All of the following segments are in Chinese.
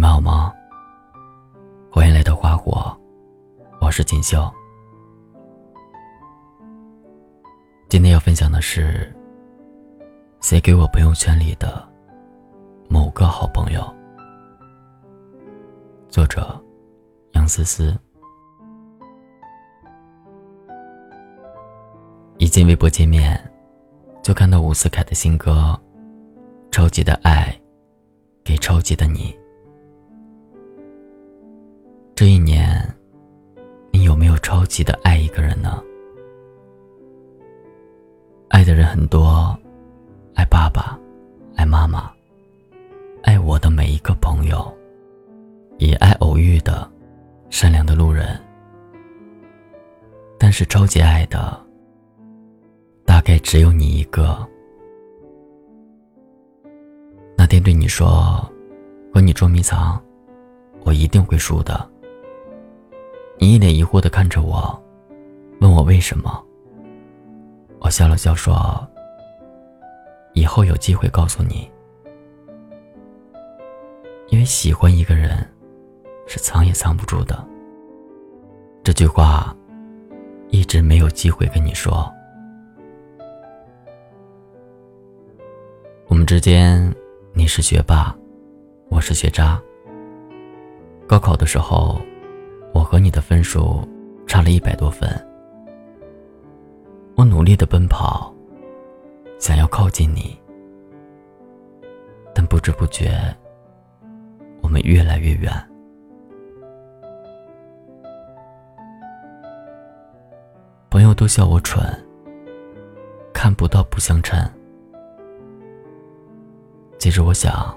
们好吗？欢迎来到花火，我是锦绣。今天要分享的是写给我朋友圈里的某个好朋友，作者杨思思。一进微博界面，就看到伍思凯的新歌《超级的爱给超级的你》。这一年，你有没有超级的爱一个人呢？爱的人很多，爱爸爸，爱妈妈，爱我的每一个朋友，也爱偶遇的善良的路人。但是超级爱的，大概只有你一个。那天对你说，和你捉迷藏，我一定会输的。你一脸疑惑的看着我，问我为什么。我笑了笑说：“以后有机会告诉你，因为喜欢一个人，是藏也藏不住的。”这句话，一直没有机会跟你说。我们之间，你是学霸，我是学渣。高考的时候。我和你的分数差了一百多分，我努力的奔跑，想要靠近你，但不知不觉，我们越来越远。朋友都笑我蠢，看不到不相称。其实我想，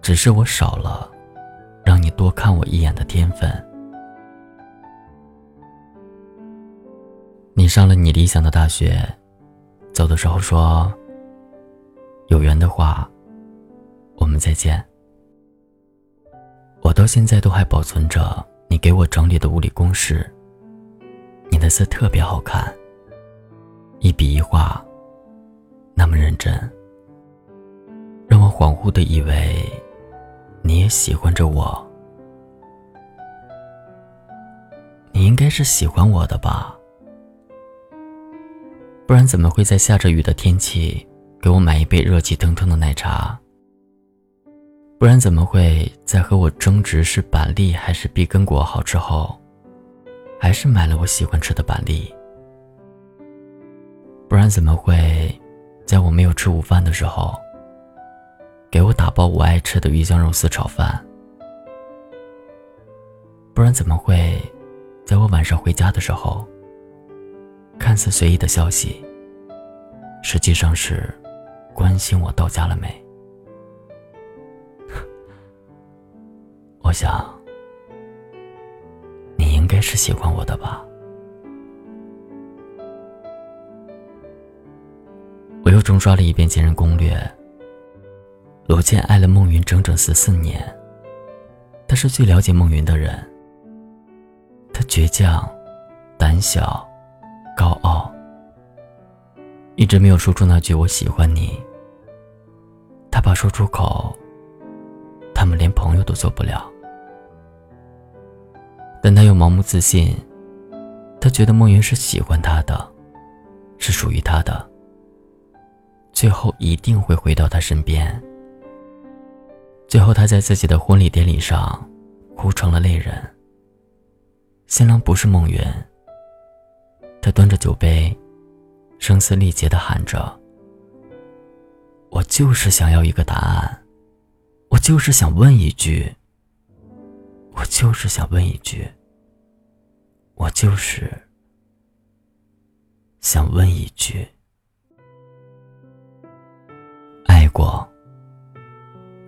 只是我少了。你多看我一眼的天分。你上了你理想的大学，走的时候说：“有缘的话，我们再见。”我到现在都还保存着你给我整理的物理公式。你的字特别好看，一笔一画，那么认真，让我恍惚的以为。你也喜欢着我，应该是喜欢我的吧？不然怎么会在下着雨的天气给我买一杯热气腾腾的奶茶？不然怎么会在和我争执是板栗还是碧根果好之后，还是买了我喜欢吃的板栗？不然怎么会，在我没有吃午饭的时候？给我打包我爱吃的鱼香肉丝炒饭，不然怎么会，在我晚上回家的时候，看似随意的消息，实际上是关心我到家了没？我想，你应该是喜欢我的吧。我又重刷了一遍《坚人攻略》。罗茜爱了孟云整整十四年，他是最了解孟云的人。他倔强、胆小、高傲，一直没有说出那句“我喜欢你”。他怕说出口，他们连朋友都做不了。但他又盲目自信，他觉得孟云是喜欢他的，是属于他的，最后一定会回到他身边。最后，他在自己的婚礼典礼上哭成了泪人。新郎不是孟云，他端着酒杯，声嘶力竭的喊着：“我就是想要一个答案，我就是想问一句，我就是想问一句，我就是想问一句，爱过。”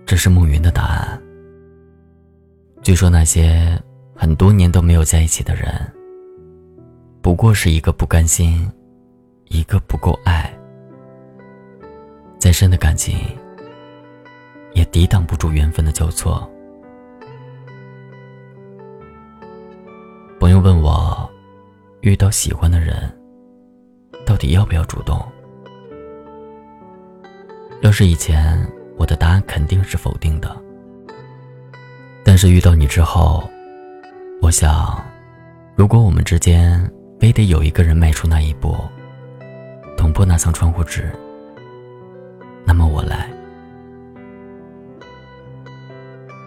这是梦云的答案。据说那些很多年都没有在一起的人，不过是一个不甘心，一个不够爱。再深的感情，也抵挡不住缘分的交错。朋友问我，遇到喜欢的人，到底要不要主动？要是以前。我的答案肯定是否定的。但是遇到你之后，我想，如果我们之间非得有一个人迈出那一步，捅破那层窗户纸，那么我来。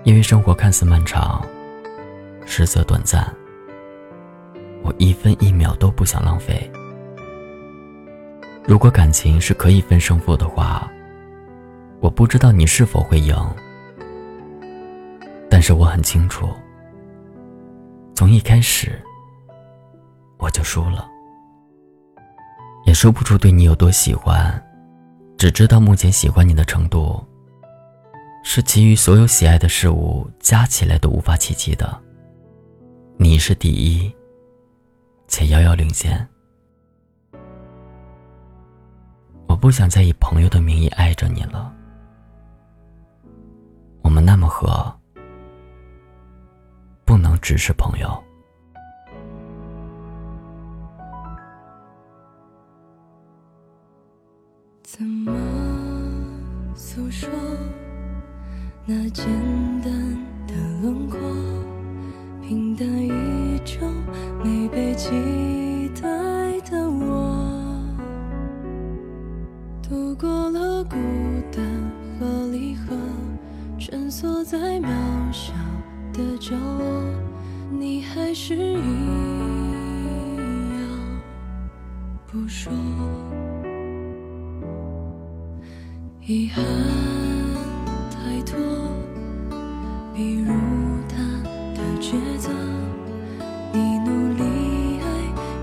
因为生活看似漫长，实则短暂，我一分一秒都不想浪费。如果感情是可以分胜负的话，我不知道你是否会赢。但是我很清楚，从一开始我就输了，也说不出对你有多喜欢，只知道目前喜欢你的程度，是其余所有喜爱的事物加起来都无法企及的。你是第一，且遥遥领先。我不想再以朋友的名义爱着你了，我们那么合。只是朋友。怎么诉说那简单的轮廓？平淡是一样不说，遗憾太多，比如他的抉择，你努力爱，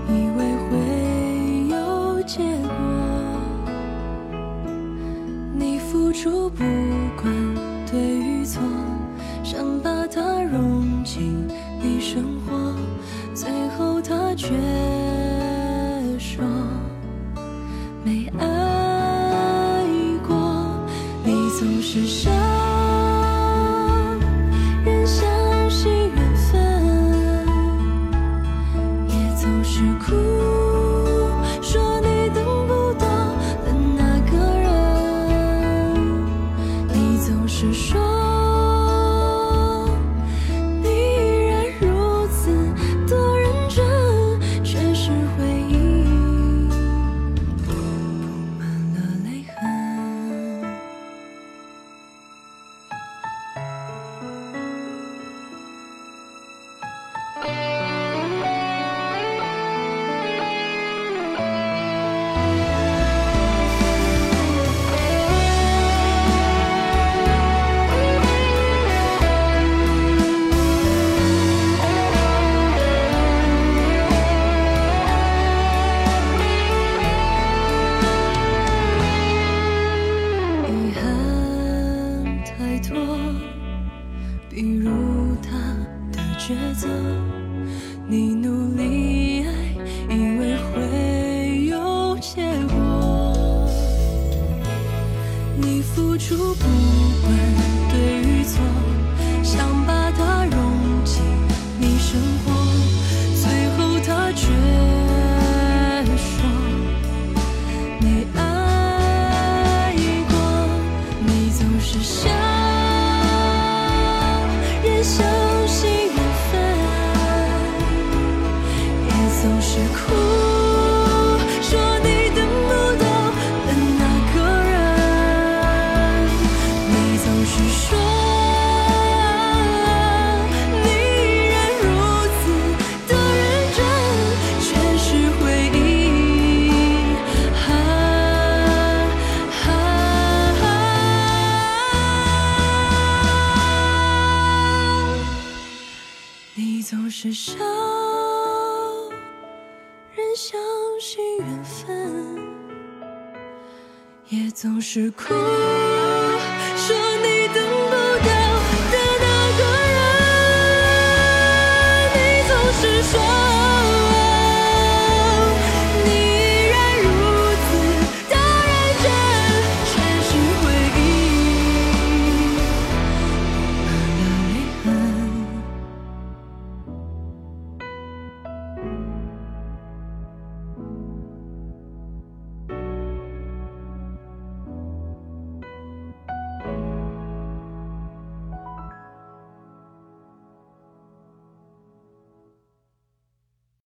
以为会有结果，你付出不管对与错。想把它融进你生活，最后他却说没爱过。你总是总是哭。总是哭。